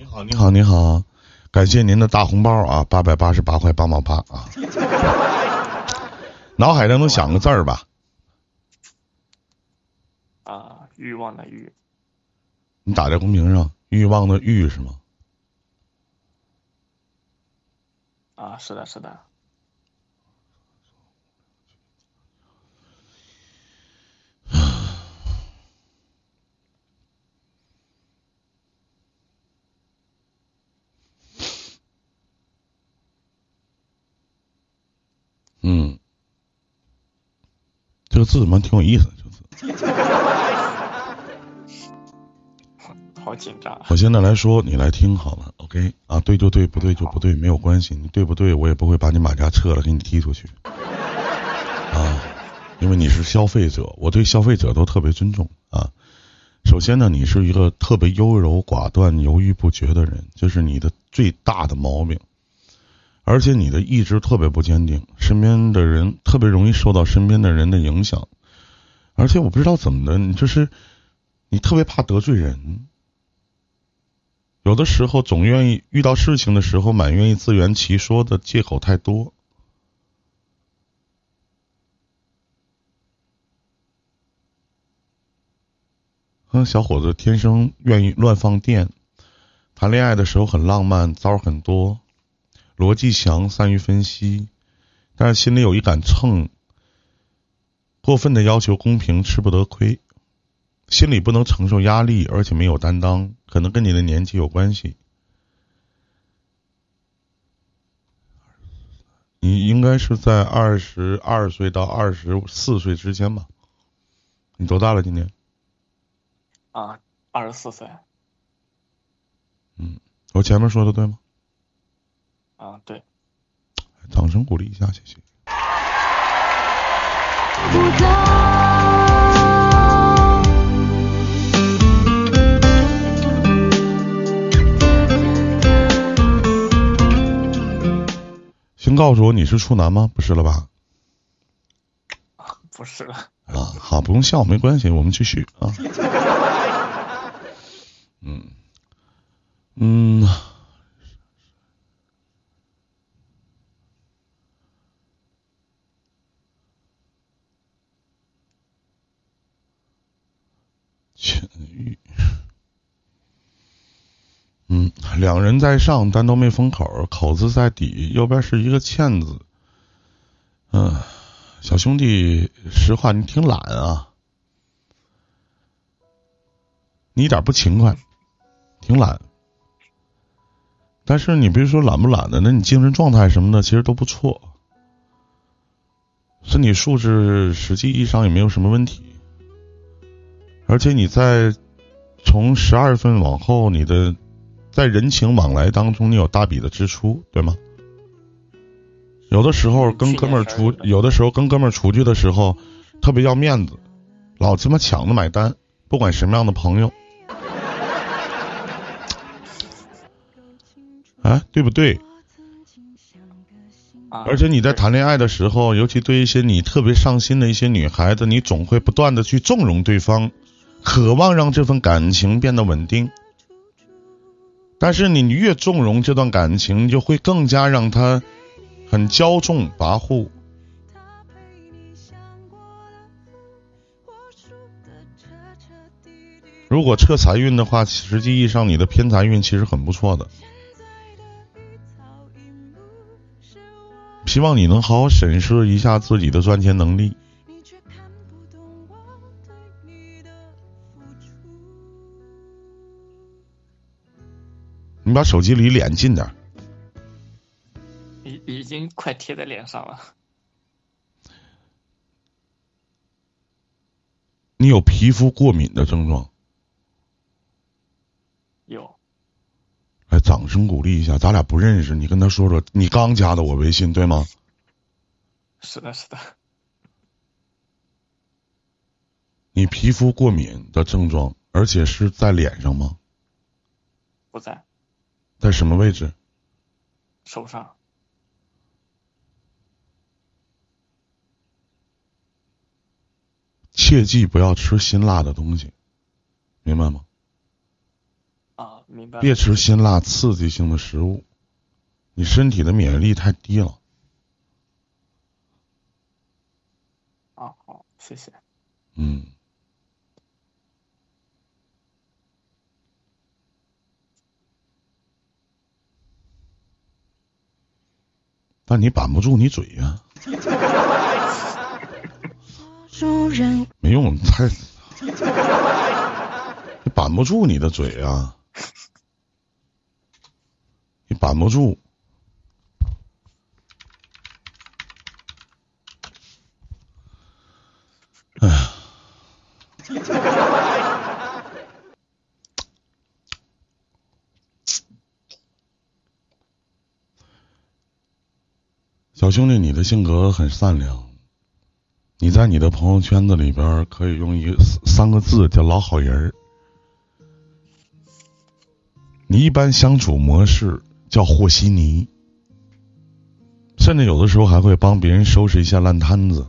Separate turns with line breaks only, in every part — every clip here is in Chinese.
你好，你好，你好，感谢您的大红包啊，八百八十八块八毛八啊。脑海当中想个字儿吧。
啊，欲望的欲。
你打在公屏上，欲望的欲是吗？
啊，是的，是的。
嗯，这个字怎么挺有意思？这个字，
好紧张。
我现在来说，你来听好了，OK？啊，对就对，不对就不对，没有关系。你对不对，我也不会把你马甲撤了，给你踢出去。啊，因为你是消费者，我对消费者都特别尊重啊。首先呢，你是一个特别优柔寡断、犹豫不决的人，这是你的最大的毛病。而且你的意志特别不坚定，身边的人特别容易受到身边的人的影响。而且我不知道怎么的，你就是你特别怕得罪人，有的时候总愿意遇到事情的时候蛮愿意自圆其说的借口太多。嗯，小伙子天生愿意乱放电，谈恋爱的时候很浪漫，招很多。逻辑强，善于分析，但是心里有一杆秤，过分的要求公平，吃不得亏，心里不能承受压力，而且没有担当，可能跟你的年纪有关系。你应该是在二十二岁到二十四岁之间吧？你多大了？今年？
啊，二十四岁。
嗯，我前面说的对吗？
啊，对，
掌声鼓励一下，谢谢。先告诉我你是处男吗？不是了吧？
不是了。
啊，好，不用笑，没关系，我们继续啊。嗯，嗯。嗯，两人在上，但都没封口，口子在底，右边是一个欠字。嗯，小兄弟，实话，你挺懒啊，你一点不勤快，挺懒。但是你别说懒不懒的，那你精神状态什么的其实都不错，身体素质实际意义上也没有什么问题。而且你在从十二月份往后，你的。在人情往来当中，你有大笔的支出，对吗？有的时候跟哥们儿出，有的时候跟哥们儿出去的时候，特别要面子，老他妈抢着买单，不管什么样的朋友，哎，对不对？而且你在谈恋爱的时候，尤其对一些你特别上心的一些女孩子，你总会不断的去纵容对方，渴望让这份感情变得稳定。但是你越纵容这段感情，就会更加让他很骄纵跋扈。如果测财运的话，实际意义上你的偏财运其实很不错的。希望你能好好审视一下自己的赚钱能力。你把手机离脸近点。
已已经快贴在脸上了。
你有皮肤过敏的症状？
有。
来，掌声鼓励一下，咱俩不认识，你跟他说说，你刚加的我微信对吗？
是的，是的。
你皮肤过敏的症状，而且是在脸上吗？
不在。
在什么位置？
手上。
切记不要吃辛辣的东西，明白吗？
啊，明白。
别吃辛辣刺激性的食物，你身体的免疫力太低了。
啊，好，谢谢。
嗯。但你板不住你嘴呀、没用，太你板不住你的嘴啊、你板不住。小兄弟，你的性格很善良。你在你的朋友圈子里边可以用一个三个字叫“老好人儿”。你一般相处模式叫和稀泥，甚至有的时候还会帮别人收拾一下烂摊子。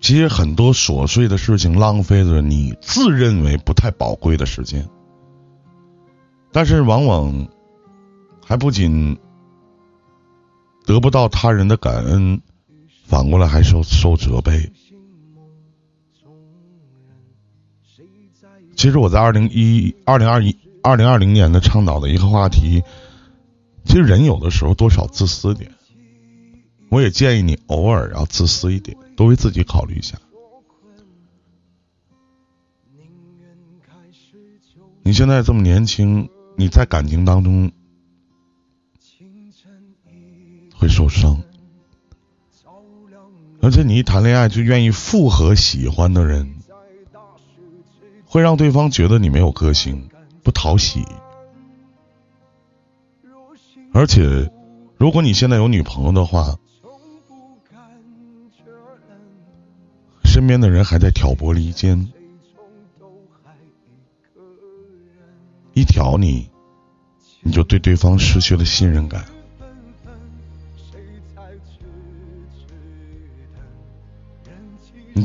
其实很多琐碎的事情浪费了你自认为不太宝贵的时间，但是往往还不仅得不到他人的感恩，反过来还受受责备。其实我在二零一二零二一二零二零年的倡导的一个话题，其实人有的时候多少自私点，我也建议你偶尔要自私一点，多为自己考虑一下。你现在这么年轻，你在感情当中会受伤，而且你一谈恋爱就愿意复合喜欢的人，会让对方觉得你没有个性，不讨喜。而且，如果你现在有女朋友的话，身边的人还在挑拨离间，一挑你，你就对对方失去了信任感。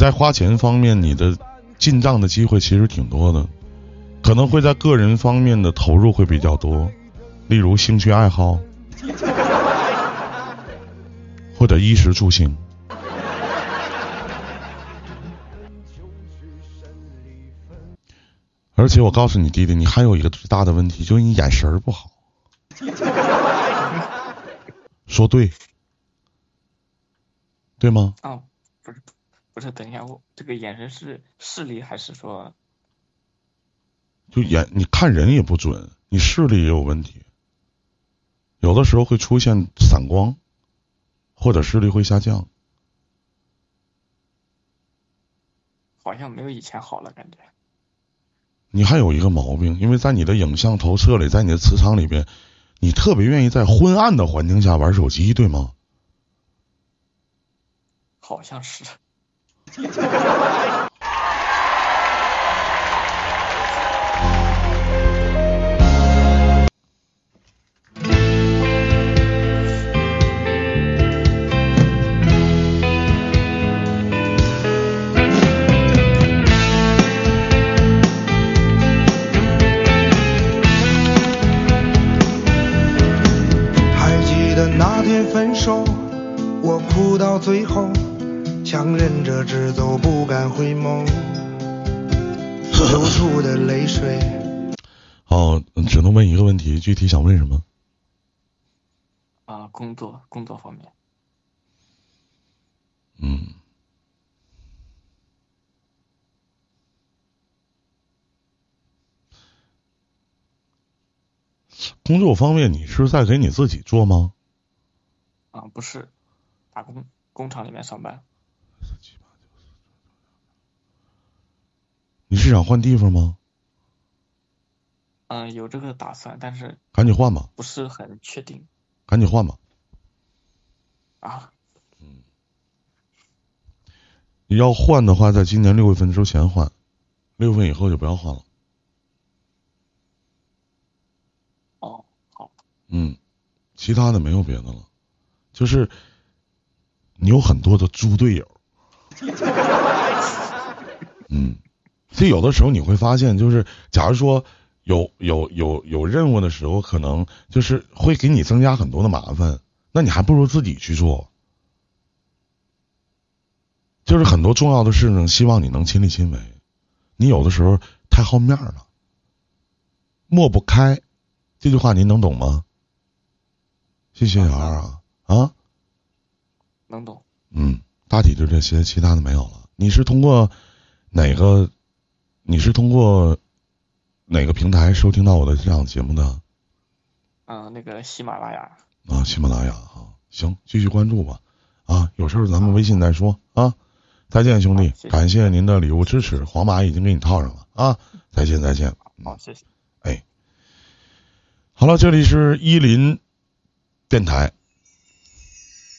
在花钱方面，你的进账的机会其实挺多的，可能会在个人方面的投入会比较多，例如兴趣爱好，或者衣食住行。而且我告诉你弟弟，你还有一个最大的问题，就是你眼神儿不好。说对，对吗？
啊，不是，等一下，我这个眼神是视力还是说
就眼你看人也不准，你视力也有问题，有的时候会出现散光，或者视力会下降。
好像没有以前好了感觉？
你还有一个毛病，因为在你的影像投射里，在你的磁场里边，你特别愿意在昏暗的环境下玩手机，对吗？
好像是。
你还记得那天分手我哭到最后强忍着直走，不敢回眸，流出的泪水。
好，嗯只能问一个问题，具体想问什么？
啊，工作工作方面，
嗯，工作方面，你是在给你自己做吗？
啊，不是打工工厂里面上班，
你是想换地方吗？
嗯、有这个打算，但是
赶紧换吧，
不是很确定
赶紧换吧。
啊。
嗯你要换的话，在今年六月份之前换，六月份以后就不要换了。
哦，好，
嗯，其他的没有别的了，就是你有很多的猪队友。嗯，就有的时候你会发现，就是假如说有有有有任务的时候，可能就是会给你增加很多的麻烦，那你还不如自己去做。就是很多重要的事情，希望你能亲力亲为。你有的时候太好面了，抹不开，这句话您能懂吗？谢谢小二啊啊，
能懂。
嗯，大体就这些，其他的没有了。你是通过哪个？你是通过哪个平台收听到我的这档节目的？
嗯，那个喜马拉雅。
啊，喜马拉雅啊，行，继续关注吧。啊，有事儿咱们微信再说啊。再见，兄弟，感谢您的礼物支持，皇马已经给你套上了啊！再见，再见。
好，谢谢。
哎，好了，这里是伊林电台。